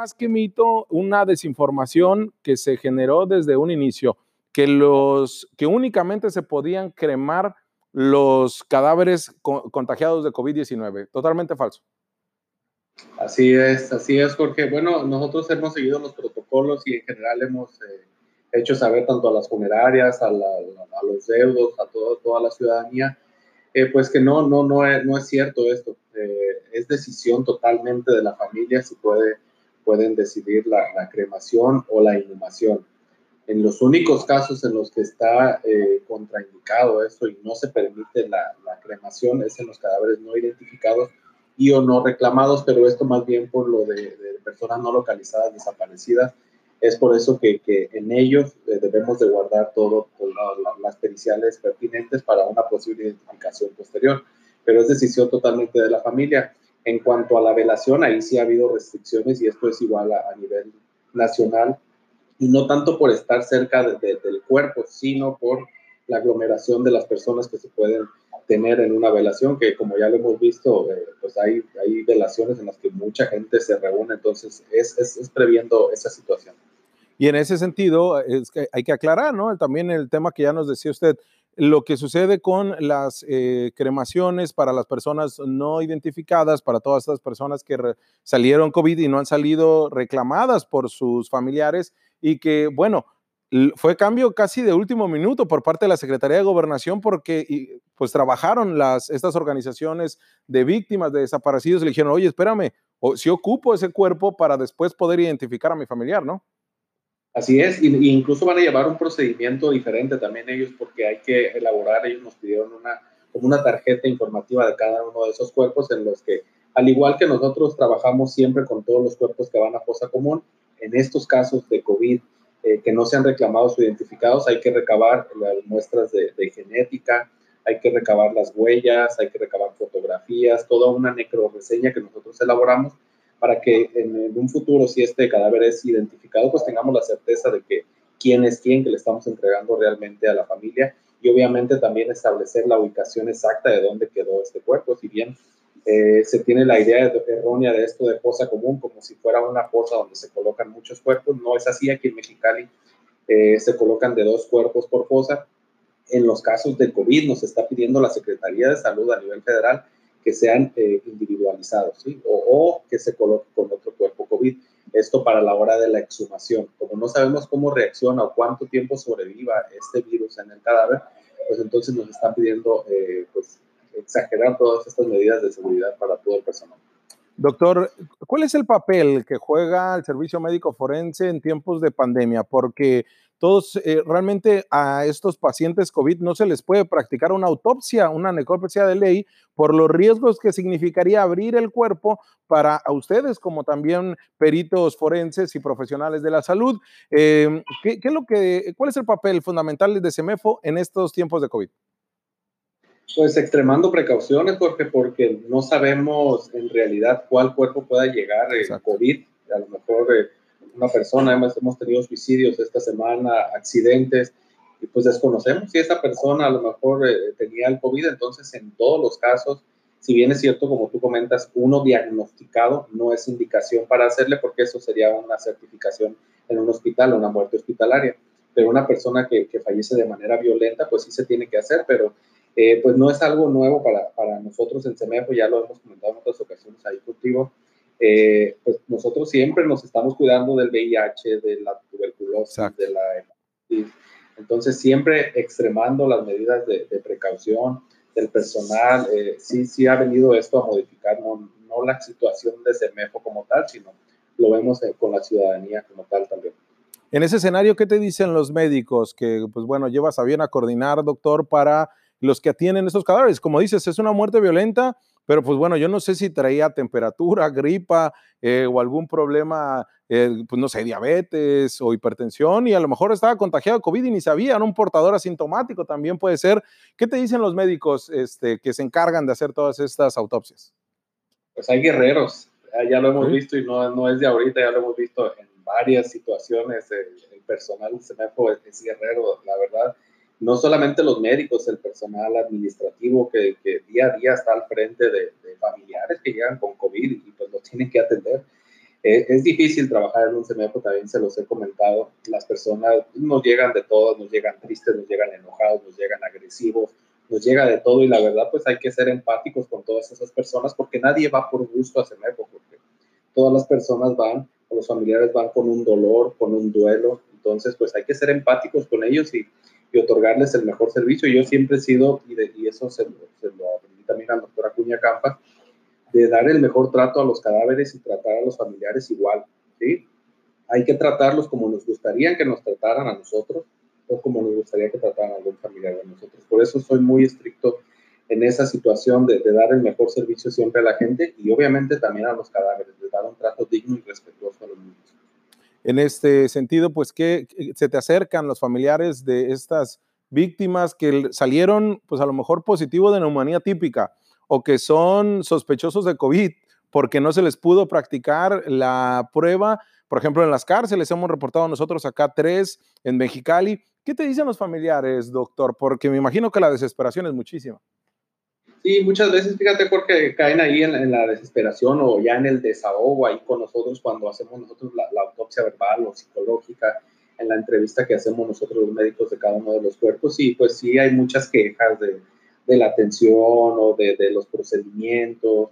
más que mito, una desinformación que se generó desde un inicio, que, los, que únicamente se podían cremar los cadáveres contagiados de COVID-19. Totalmente falso. Así es, así es, Jorge. Bueno, nosotros hemos seguido los protocolos y en general hemos eh, hecho saber tanto a las funerarias, a, los deudos, a toda la ciudadanía, eh, pues que no, no, no, es, no es cierto esto. Eh, es decisión totalmente de la familia si puede, pueden decidir la, cremación o la inhumación. En los únicos casos en los que está contraindicado esto y no se permite la, cremación es en los cadáveres no identificados y o no reclamados, pero esto más bien por lo de, personas no localizadas desaparecidas. Es por eso que, en ellos eh, debemos de guardar todo, las periciales pertinentes para una posible identificación posterior, pero es decisión totalmente de la familia. En cuanto a la velación, ahí sí ha habido restricciones y esto es igual a, nivel nacional, y no tanto por estar cerca del cuerpo, sino por la aglomeración de las personas que se pueden tener en una velación, que como ya lo hemos visto, eh, pues hay, hay velaciones en las que mucha gente se reúne, entonces es, es, previendo esa situación. Y en ese sentido, hay que aclarar, ¿no? También el tema que ya nos decía usted, lo que sucede con las eh, cremaciones para las personas no identificadas, para todas estas personas que salieron COVID y no han salido reclamadas por sus familiares y que, bueno, fue cambio casi de último minuto por parte de la Secretaría de Gobernación porque pues trabajaron las, estas organizaciones de víctimas de desaparecidos y le dijeron, oye, espérame, o, si ocupo ese cuerpo para después poder identificar a mi familiar, ¿no? Así es, y, incluso van a llevar un procedimiento diferente también ellos porque hay que elaborar, ellos nos pidieron una, como una tarjeta informativa de cada uno de esos cuerpos en los que, al igual que nosotros trabajamos siempre con todos los cuerpos que van a fosa común, en estos casos de COVID eh, que no se han reclamado o identificados, hay que recabar las muestras de, genética, hay que recabar las huellas, hay que recabar fotografías, toda una necroreseña que nosotros elaboramos para que en, un futuro, si este cadáver es identificado, pues tengamos la certeza de que quién es quién que le estamos entregando realmente a la familia y obviamente también establecer la ubicación exacta de dónde quedó este cuerpo, si bien eh, se tiene la idea errónea de esto de fosa común, como si fuera una fosa donde se colocan muchos cuerpos. No es así, aquí en Mexicali eh, se colocan de dos cuerpos por fosa. En los casos de COVID nos está pidiendo la Secretaría de Salud a nivel federal que sean eh, individualizados ¿sí? o, que se coloque con otro cuerpo COVID. Esto para la hora de la exhumación. Como no sabemos cómo reacciona o cuánto tiempo sobreviva este virus en el cadáver, pues entonces nos están pidiendo pues, exagerar todas estas medidas de seguridad para todo el personal. Doctor, ¿cuál es el papel que juega el servicio médico forense en tiempos de pandemia? Porque todos, eh, realmente a estos pacientes COVID no se les puede practicar una autopsia, una necropsia de ley, por los riesgos que significaría abrir el cuerpo para a ustedes, como también peritos forenses y profesionales de la salud. Eh, ¿qué, es lo que, ¿Cuál es el papel fundamental de CEMEFO en estos tiempos de COVID? Pues extremando precauciones, Jorge, porque no sabemos en realidad cuál cuerpo pueda llegar el COVID. A lo mejor eh, una persona, hemos, hemos tenido suicidios esta semana, accidentes, y pues desconocemos si esa persona a lo mejor eh, tenía el COVID. Entonces, en todos los casos, si bien es cierto, como tú comentas, uno diagnosticado no es indicación para hacerle, porque eso sería una certificación en un hospital, una muerte hospitalaria. Pero una persona que, que fallece de manera violenta, pues sí se tiene que hacer, pero eh, pues no es algo nuevo para, para, nosotros en CEMEFO, ya lo hemos comentado en otras ocasiones ahí contigo. Eh, pues nosotros siempre nos estamos cuidando del VIH, de la tuberculosis, de la hepatitis. Entonces, siempre extremando las medidas de, precaución del personal. Eh, sí, sí ha venido esto a modificar no, no la situación de CEMEFO como tal, sino lo vemos con la ciudadanía como tal también. En ese escenario, ¿qué te dicen los médicos? Que, pues bueno, llevas a bien a coordinar, doctor, para los que atienden esos cadáveres. Como dices, es una muerte violenta, pero pues bueno, yo no sé si traía temperatura, gripa eh, o algún problema, eh, pues no sé, diabetes o hipertensión y a lo mejor estaba contagiado de COVID y ni sabía, un portador asintomático también puede ser. ¿Qué te dicen los médicos este, que se encargan de hacer todas estas autopsias? Pues hay guerreros, ya lo hemos visto y no, no, es de ahorita, ya lo hemos visto en varias situaciones. El, personal se me es guerrero, la verdad no solamente los médicos, el personal administrativo que, día a día está al frente de, familiares que llegan con COVID y pues los tienen que atender. es difícil trabajar en un CEMEFO, también se los he comentado. Las personas nos llegan de todo, nos llegan tristes, nos llegan enojados, nos llegan agresivos, nos llega de todo y la verdad pues hay que ser empáticos con todas esas personas porque nadie va por gusto a CEMEFO, porque todas las personas van, los familiares van con un dolor, con un duelo, entonces pues hay que ser empáticos con ellos y, y otorgarles el mejor servicio. Yo siempre he sido, y, de, y eso se, se lo aprendí también al doctor Acuña Campa, de dar el mejor trato a los cadáveres y tratar a los familiares igual, ¿sí? Hay que tratarlos como nos gustaría que nos trataran a nosotros o como nos gustaría que trataran a algún familiar de nosotros. Por eso soy muy estricto en esa situación de, dar el mejor servicio siempre a la gente y obviamente también a los cadáveres, de dar un trato digno y respetuoso a los niños. En este sentido, pues que se te acercan los familiares de estas víctimas que salieron, pues a lo mejor positivo de neumonía típica, o que son sospechosos de COVID porque no se les pudo practicar la prueba. Por ejemplo, en las cárceles hemos reportado nosotros acá tres en Mexicali. ¿Qué te dicen los familiares, doctor? Porque me imagino que la desesperación es muchísima. Sí, muchas veces, fíjate, porque caen ahí en, la desesperación o ya en el desahogo ahí con nosotros cuando hacemos nosotros la, autopsia verbal o psicológica, en la entrevista que hacemos nosotros los médicos de cada uno de los cuerpos. Y pues sí, hay muchas quejas de, de la atención o de, de, los procedimientos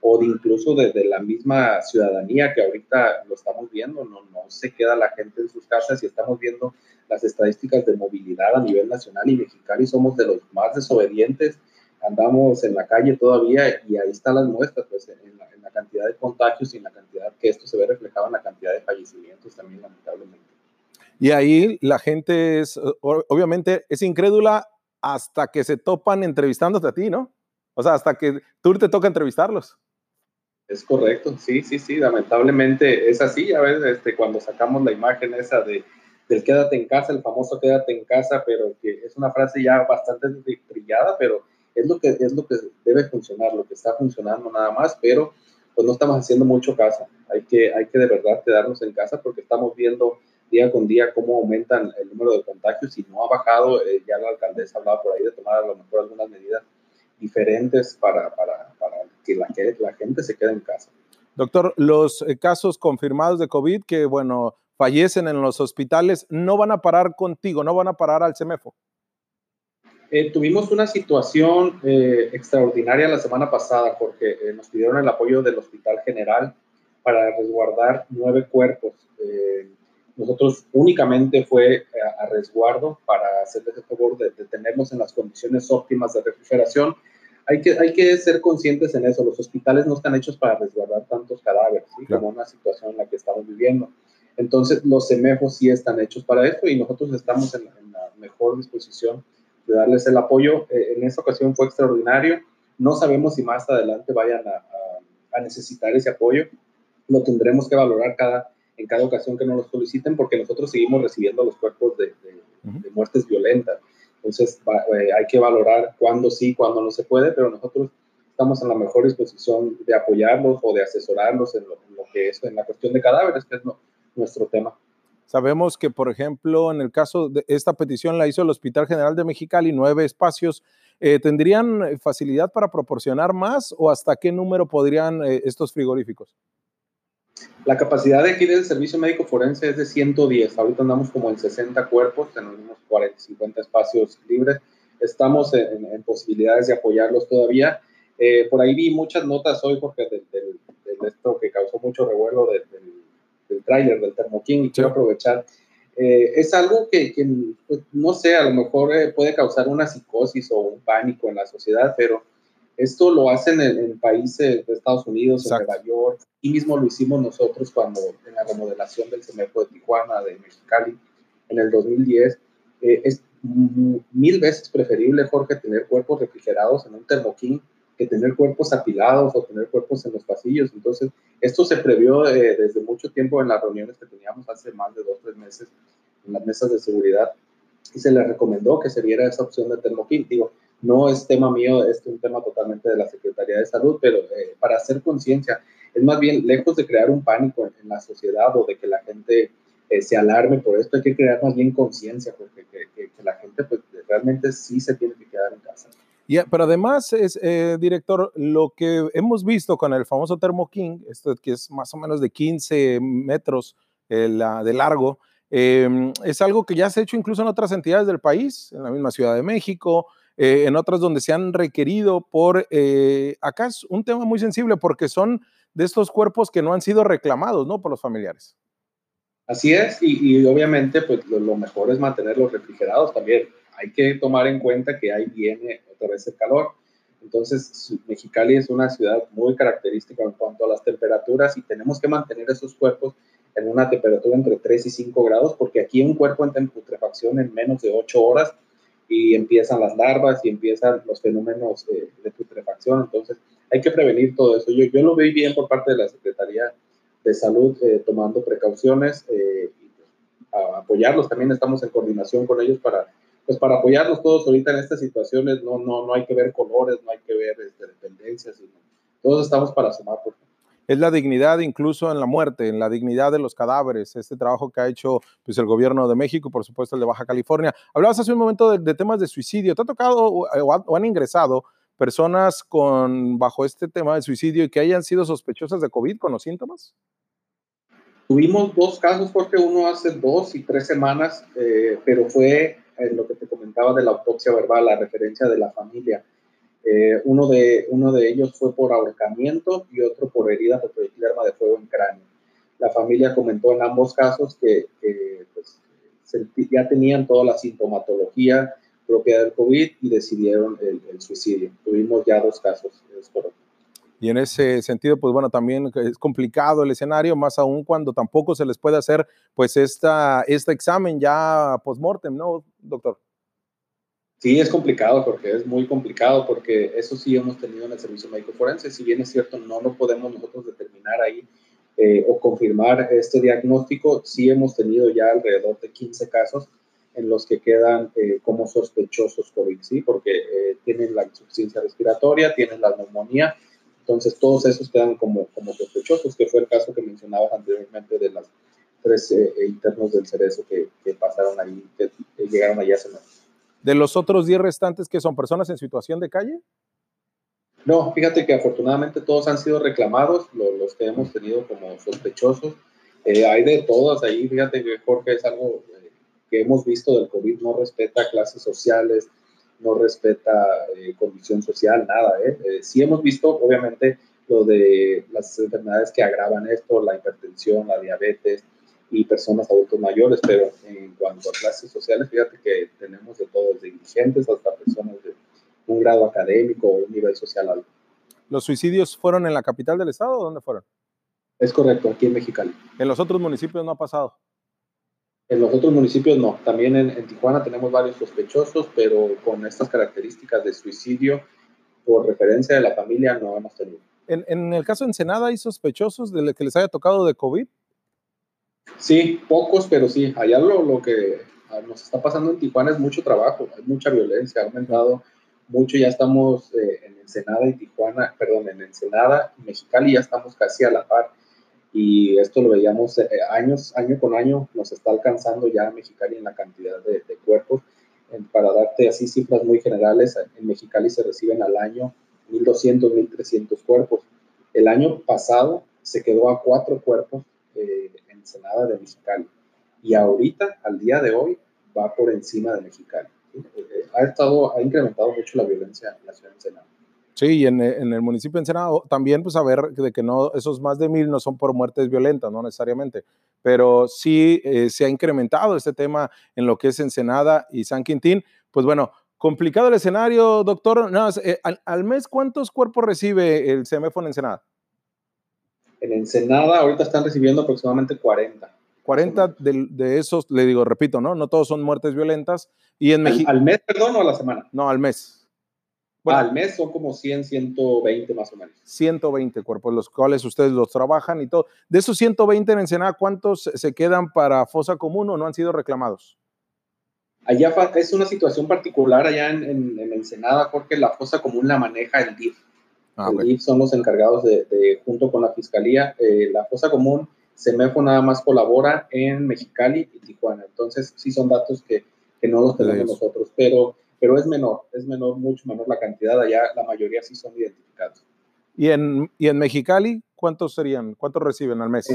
o de incluso desde la misma ciudadanía que ahorita lo estamos viendo, no, no se queda la gente en sus casas y estamos viendo las estadísticas de movilidad a nivel nacional y Mexicali somos de los más desobedientes, andamos en la calle todavía y ahí están las muestras, pues en la, en la cantidad de contagios y en la cantidad que esto se ve reflejado en la cantidad de fallecimientos también lamentablemente. Y ahí la gente es, obviamente, es incrédula hasta que se topan entrevistándote a ti, ¿no? O sea, hasta que tú te toca entrevistarlos. Es correcto, sí, sí, sí, lamentablemente es así, ya ves, este, cuando sacamos la imagen esa de, del quédate en casa, el famoso quédate en casa, pero que es una frase ya bastante brillada, pero es lo que, es lo que debe funcionar, lo que está funcionando nada más, pero pues no estamos haciendo mucho caso, hay que, hay que de verdad quedarnos en casa porque estamos viendo día con día cómo aumentan el número de contagios y no ha bajado. Eh, ya la alcaldesa hablaba por ahí de tomar a lo mejor algunas medidas diferentes para, para, para que, la, que la gente se quede en casa. Doctor, los eh, casos confirmados de COVID que, bueno, fallecen en los hospitales, no van a parar contigo, no van a parar al CEMEFO. Eh, tuvimos una situación extraordinaria la semana pasada porque nos pidieron el apoyo del Hospital General para resguardar nueve cuerpos nosotros únicamente fue eh, a, resguardo para hacerles el favor de, tenerlos en las condiciones óptimas de refrigeración. Hay que, hay que ser conscientes en eso. Los hospitales no están hechos para resguardar tantos cadáveres, como una situación en la que estamos viviendo. Entonces, los semejos sí están hechos para esto y nosotros estamos en, la mejor disposición de darles el apoyo. Eh, en esta ocasión fue extraordinario. No sabemos si más adelante vayan a, a necesitar ese apoyo. Lo tendremos que valorar cada, en cada ocasión que nos lo soliciten, porque nosotros seguimos recibiendo los cuerpos de, muertes violentas. Entonces, eh, hay que valorar cuándo sí, cuándo no se puede, pero nosotros estamos en la mejor disposición de apoyarlos o de asesorarlos en lo, que es en la cuestión de cadáveres, que es nuestro tema. Sabemos que, por ejemplo, en el caso de esta petición la hizo el Hospital General de Mexicali, nueve espacios. Eh, ¿Tendrían facilidad para proporcionar más o hasta qué número podrían eh, estos frigoríficos? La capacidad de aquí del servicio médico forense es de 110. Ahorita andamos como en 60 cuerpos, tenemos unos 40, 50 espacios libres. Estamos en, posibilidades de apoyarlos todavía. Eh, por ahí vi muchas notas hoy, porque del, esto que causó mucho revuelo del, del tráiler del Thermo King, y quiero aprovechar. Eh, es algo que, pues, no sé, a lo mejor eh, puede causar una psicosis o un pánico en la sociedad, pero esto lo hacen en, países de Estados Unidos, en Nueva York, y mismo lo hicimos nosotros cuando en la remodelación del CEMEFO de Tijuana, de Mexicali, en el 2010. Eh, es mil veces preferible, Jorge, tener cuerpos refrigerados en un termoquín que tener cuerpos apilados o tener cuerpos en los pasillos. Entonces, esto se previó eh, desde mucho tiempo en las reuniones que teníamos hace más de dos, tres meses en las mesas de seguridad y se le recomendó que se viera esa opción de termoquín. Digo, no es tema mío, es un tema totalmente de la Secretaría de Salud, pero eh, para hacer conciencia, es más bien lejos de crear un pánico en, la sociedad o de que la gente eh, se alarme por esto, hay que crear más bien conciencia, porque que, la gente pues, realmente sí se tiene que quedar en casa. Pero además, es, eh, director, lo que hemos visto con el famoso Thermo King, esto que es más o menos de 15 metros eh, de largo, em, es algo que ya se ha hecho incluso en otras entidades del país, en la misma Ciudad de México, eh, en otras donde se han requerido por, acá es un tema muy sensible porque son de estos cuerpos que no han sido reclamados, ¿no? Por los familiares. Así es, y, obviamente pues lo, mejor es mantenerlos refrigerados también. Hay que tomar en cuenta que ahí viene otra vez el calor. Entonces, Mexicali es una ciudad muy característica en cuanto a las temperaturas y tenemos que mantener esos cuerpos en una temperatura entre 3 y 5 grados, porque aquí un cuerpo entra en putrefacción en menos de 8 horas y empiezan las larvas y empiezan los fenómenos eh, de putrefacción. Entonces, hay que prevenir todo eso. Yo, yo lo veo bien por parte de la Secretaría de Salud, eh, tomando precauciones eh, y pues, apoyarlos. También estamos en coordinación con ellos para pues para apoyarnos todos ahorita en estas situaciones, no, no, no hay que ver colores, no hay que ver este, dependencias, sino todos estamos para sumar. Por es la dignidad incluso en la muerte, en la dignidad de los cadáveres, este trabajo que ha hecho pues, el gobierno de México, por supuesto el de Baja California. Hablabas hace un momento de, temas de suicidio, ¿te ha tocado o, han ingresado personas con, bajo este tema de suicidio y que hayan sido sospechosas de COVID con los síntomas? Tuvimos dos casos, porque uno hace dos y tres semanas, eh, pero fue en lo que te comentaba de la autopsia verbal, la referencia de la familia. Eh, uno, de, uno de ellos fue por ahorcamiento y otro por herida por proyectil arma de fuego en cráneo. La familia comentó en ambos casos que, pues, ya tenían toda la sintomatología propia del COVID y decidieron el, el suicidio. Tuvimos ya dos casos, es correcto. Y en ese sentido, pues bueno, también es complicado el escenario, más aún cuando tampoco se les puede hacer pues esta, este examen ya post-mortem, ¿no, doctor? Sí, es complicado porque es muy complicado porque eso sí hemos tenido en el servicio médico forense. Si bien es cierto, no lo podemos nosotros determinar ahí eh, o confirmar este diagnóstico, sí hemos tenido ya alrededor de 15 casos en los que quedan eh, como sospechosos COVID, ¿sí? Porque eh, tienen la insuficiencia respiratoria, tienen la neumonía entonces, todos esos quedan como, como sospechosos, que fue el caso que mencionabas anteriormente de las tres eh, eh, internos del cerezo que, que, pasaron ahí, que, llegaron allá hace ¿De los otros 10 restantes que son personas en situación de calle? No, fíjate que afortunadamente todos han sido reclamados, los, que hemos tenido como sospechosos. Eh, hay de todas ahí, fíjate que Jorge es algo que hemos visto del COVID, no respeta clases sociales, no respeta eh, condición social, nada. ¿eh? ¿eh? sí hemos visto, obviamente, lo de las enfermedades que agravan esto, la hipertensión, la diabetes y personas adultos mayores, pero en cuanto a clases sociales, fíjate que tenemos de todos, de indigentes hasta personas de un grado académico o un nivel social alto. ¿Los suicidios fueron en la capital del estado o dónde fueron? Es correcto, aquí en Mexicali. ¿En los otros municipios no ha pasado? En los otros municipios no. También en, Tijuana tenemos varios sospechosos, pero con estas características de suicidio por referencia de la familia no hemos tenido. ¿En, el caso de Ensenada hay sospechosos de que les haya tocado de COVID? Sí, pocos, pero sí. Allá lo, lo que nos está pasando en Tijuana es mucho trabajo, hay mucha violencia, ha aumentado mucho. Ya estamos eh, en Ensenada y Tijuana, perdón, en Ensenada y Mexicali ya estamos casi a la par y esto lo veíamos eh, años, año con año, nos está alcanzando ya Mexicali en la cantidad de, cuerpos. para darte así cifras muy generales, en Mexicali se reciben al año 1.200, 1.300 cuerpos. El año pasado se quedó a cuatro cuerpos eh, en Senada de Mexicali y ahorita, al día de hoy, va por encima de Mexicali. Eh, ha, estado, ha incrementado mucho la violencia en la ciudad de Ensenada. Sí, y en, en, el municipio de Ensenada también pues saber de que no, esos más de mil no son por muertes violentas, no necesariamente, pero sí eh, se ha incrementado este tema en lo que es Ensenada y San Quintín. Pues bueno, complicado el escenario, doctor. No, eh, al, mes, ¿cuántos cuerpos recibe el CMF en Ensenada? En Ensenada ahorita están recibiendo aproximadamente 40. 40 de, de, esos, le digo, repito, ¿no? No todos son muertes violentas. Y en México. ¿Al mes, perdón, o a la semana? No, al mes. Bueno, al mes son como 100, 120 más o menos. 120 cuerpos, los cuales ustedes los trabajan y todo. De esos 120 en Ensenada, ¿cuántos se quedan para fosa común o no han sido reclamados? Allá es una situación particular allá en, en, Ensenada porque la fosa común la maneja el DIF. Ah, el DIF son los encargados de, junto con la fiscalía, eh, la fosa común, CEMEFO nada más colabora en Mexicali y Tijuana. Entonces, sí son datos que, que no los tenemos nosotros, pero pero es menor, es menor, mucho menor la cantidad, allá la mayoría sí son identificados. ¿Y en, y en Mexicali cuántos serían? ¿Cuántos reciben al mes?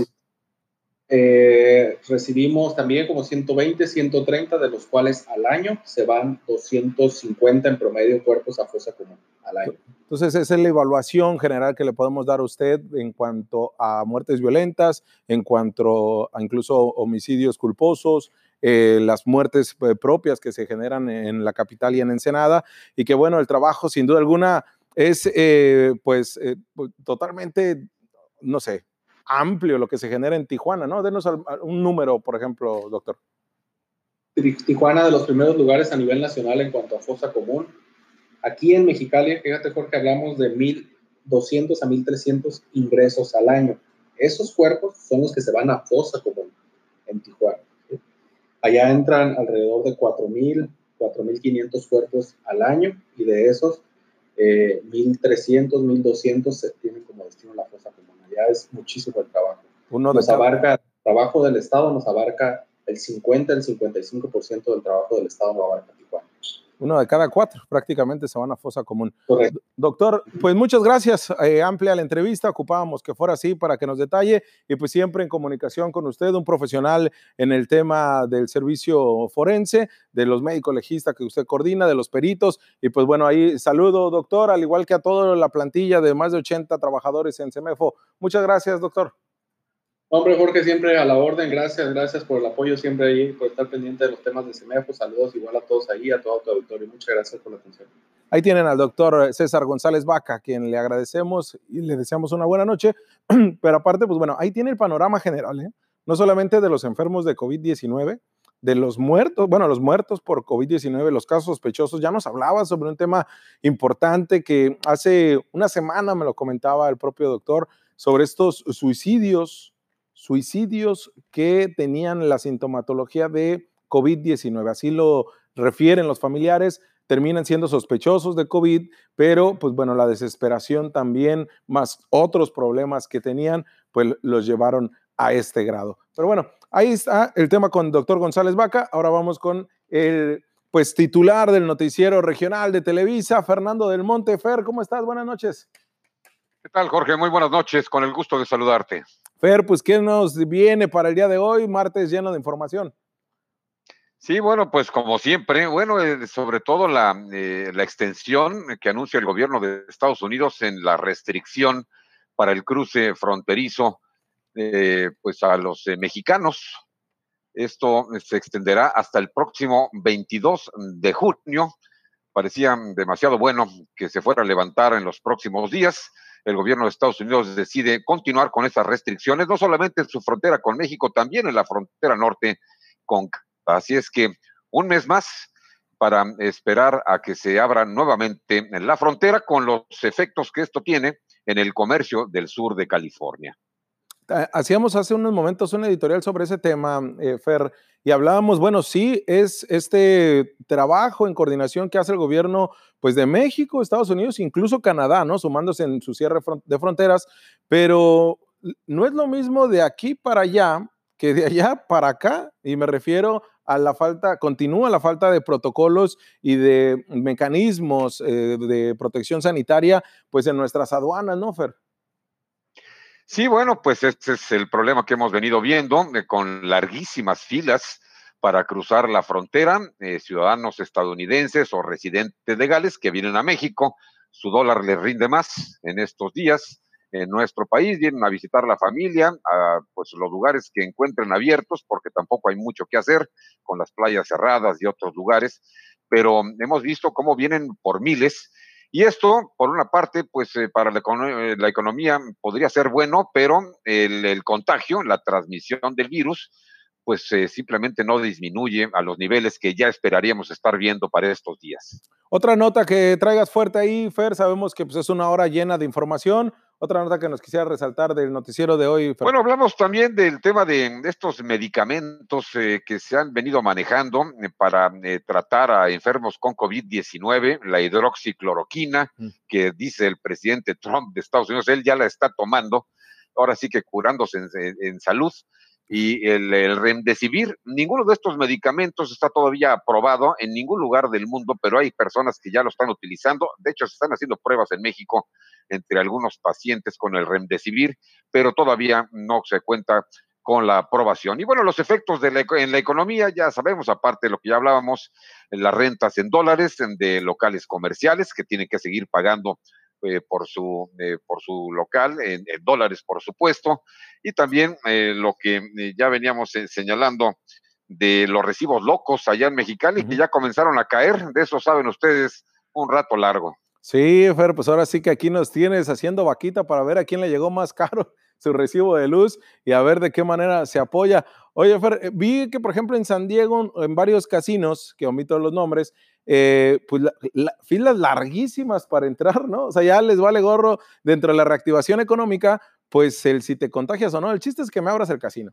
Eh, recibimos también como 120, 130, de los cuales al año se van 250 en promedio cuerpos a fosa común al año. Entonces, esa es la evaluación general que le podemos dar a usted en cuanto a muertes violentas, en cuanto a incluso homicidios culposos, eh, las muertes eh, propias que se generan en la capital y en Ensenada, y que bueno, el trabajo sin duda alguna es pues, pues totalmente, no sé, amplio lo que se genera en Tijuana, ¿no? Denos un número, por ejemplo, doctor. Tijuana de los primeros lugares a nivel nacional en cuanto a fosa común. Aquí en Mexicali, fíjate Jorge, hablamos de 1.200 a 1.300 ingresos al año. Esos cuerpos son los que se van a fosa común en Tijuana. Allá entran alrededor de 4.000, 4.500 cuerpos al año y de esos eh, 1.300, 1.200 se tienen como destino la fosa común es muchísimo el trabajo. Uno nos abarca, el trabajo del Estado nos abarca el 50, el 55% del trabajo del Estado no abarca Tijuana. Uno de cada cuatro prácticamente se van a fosa común. Correcto. Doctor, pues muchas gracias. Eh, amplia la entrevista. Ocupábamos que fuera así para que nos detalle y pues siempre en comunicación con usted, un profesional en el tema del servicio forense, de los médicos legistas que usted coordina, de los peritos. Y pues bueno, ahí saludo, doctor, al igual que a toda la plantilla de más de 80 trabajadores en CEMEFO. Muchas gracias, doctor. Hombre, Jorge, siempre a la orden. Gracias, gracias por el apoyo siempre ahí, por estar pendiente de los temas de CEMEFO. Saludos igual a todos ahí, a todo tu auditorio. Muchas gracias por la atención. Ahí tienen al doctor César González Vaca, quien le agradecemos y le deseamos una buena noche. Pero aparte, pues bueno, ahí tiene el panorama general, ¿eh? no solamente de los enfermos de COVID-19, de los muertos, bueno, los muertos por COVID-19, los casos sospechosos, ya nos hablaba sobre un tema importante que hace una semana me lo comentaba el propio doctor sobre estos suicidios suicidios que tenían la sintomatología de COVID-19. Así lo refieren los familiares, terminan siendo sospechosos de COVID, pero pues bueno, la desesperación también, más otros problemas que tenían, pues los llevaron a este grado. Pero bueno, ahí está el tema con doctor González Vaca. Ahora vamos con el pues titular del noticiero regional de Televisa, Fernando del Monte. Fer, ¿cómo estás? Buenas noches. ¿Qué tal, Jorge? Muy buenas noches, con el gusto de saludarte. Fer, pues, ¿qué nos viene para el día de hoy? Martes lleno de información. Sí, bueno, pues como siempre, bueno, eh, sobre todo la, eh, la, extensión que anuncia el gobierno de Estados Unidos en la restricción para el cruce fronterizo, eh, pues a los mexicanos. Esto se extenderá hasta el próximo 22 de junio. Parecía demasiado bueno que se fuera a levantar en los próximos días el gobierno de Estados Unidos decide continuar con esas restricciones, no solamente en su frontera con México, también en la frontera norte con Así es que un mes más para esperar a que se abra nuevamente la frontera con los efectos que esto tiene en el comercio del sur de California. Hacíamos hace unos momentos un editorial sobre ese tema, eh, Fer, y hablábamos, bueno, sí, es este trabajo en coordinación que hace el gobierno pues de México, Estados Unidos, incluso Canadá, ¿no? Sumándose en su cierre de fronteras, pero no es lo mismo de aquí para allá que de allá para acá, y me refiero a la falta, continúa la falta de protocolos y de mecanismos eh, de protección sanitaria, pues en nuestras aduanas, ¿no, Fer? Sí, bueno, pues este es el problema que hemos venido viendo eh, con larguísimas filas para cruzar la frontera, eh, ciudadanos estadounidenses o residentes legales que vienen a México, su dólar les rinde más en estos días en nuestro país, vienen a visitar la familia, a pues los lugares que encuentren abiertos, porque tampoco hay mucho que hacer con las playas cerradas y otros lugares, pero hemos visto cómo vienen por miles y esto, por una parte, pues eh, para eh, la, economía podría ser bueno, pero el, contagio, la transmisión del virus, pues eh, simplemente no disminuye a los niveles que ya esperaríamos estar viendo para estos días. Otra nota que traigas fuerte ahí, Fer, sabemos que pues, es una hora llena de información. Otra nota que nos quisiera resaltar del noticiero de hoy. Bueno, hablamos también del tema de, estos medicamentos eh, que se han venido manejando eh, para eh, tratar a enfermos con COVID-19, la hidroxicloroquina, mm. que dice el presidente Trump de Estados Unidos, él ya la está tomando, ahora sí que curándose en, salud. Y el, el, remdesivir. Ninguno de estos medicamentos está todavía aprobado en ningún lugar del mundo, pero hay personas que ya lo están utilizando. De hecho, se están haciendo pruebas en México entre algunos pacientes con el remdesivir, pero todavía no se cuenta con la aprobación. Y bueno, los efectos de en la economía, ya sabemos, aparte de lo que ya hablábamos, las rentas en dólares de locales comerciales que tienen que seguir pagando eh, por, su, eh, por su local, en, dólares, por supuesto, y también eh, lo que ya veníamos señalando de los recibos locos allá en Mexicali, que ya comenzaron a caer, de eso saben ustedes un rato largo. Sí, Fer, pues ahora sí que aquí nos tienes haciendo vaquita para ver a quién le llegó más caro su recibo de luz y a ver de qué manera se apoya. Oye, Fer, eh, vi que, por ejemplo, en San Diego, en varios casinos, que omito los nombres, eh, pues filas larguísimas para entrar, ¿no? O sea, ya les vale gorro dentro de la reactivación económica, pues el si te contagias o no. El chiste es que me abras el casino.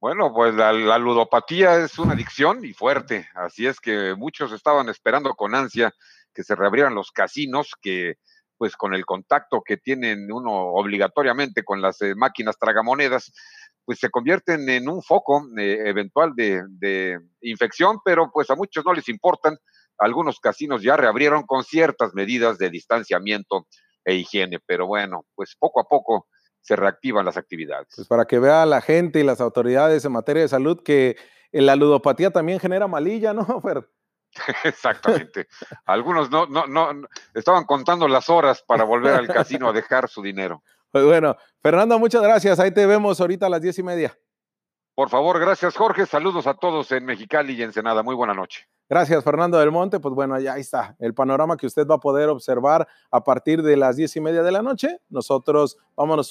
Bueno, pues la, la, ludopatía es una adicción y fuerte, así es que muchos estaban esperando con ansia que se reabrieran los casinos, que pues con el contacto que tienen uno obligatoriamente con las eh, máquinas tragamonedas, pues se convierten en un foco eh, eventual de, infección, pero pues a muchos no les importan. Algunos casinos ya reabrieron con ciertas medidas de distanciamiento e higiene, pero bueno, pues poco a poco se reactivan las actividades. Pues para que vea la gente y las autoridades en materia de salud que la ludopatía también genera malilla, ¿no, Fer? Exactamente. Algunos no, no, no, estaban contando las horas para volver al casino a dejar su dinero. Pues bueno, Fernando, muchas gracias. Ahí te vemos ahorita a las diez y media. Por favor, gracias Jorge. Saludos a todos en Mexicali y Ensenada. Muy buena noche. Gracias, Fernando del Monte. Pues bueno, ya está el panorama que usted va a poder observar a partir de las diez y media de la noche. Nosotros vámonos.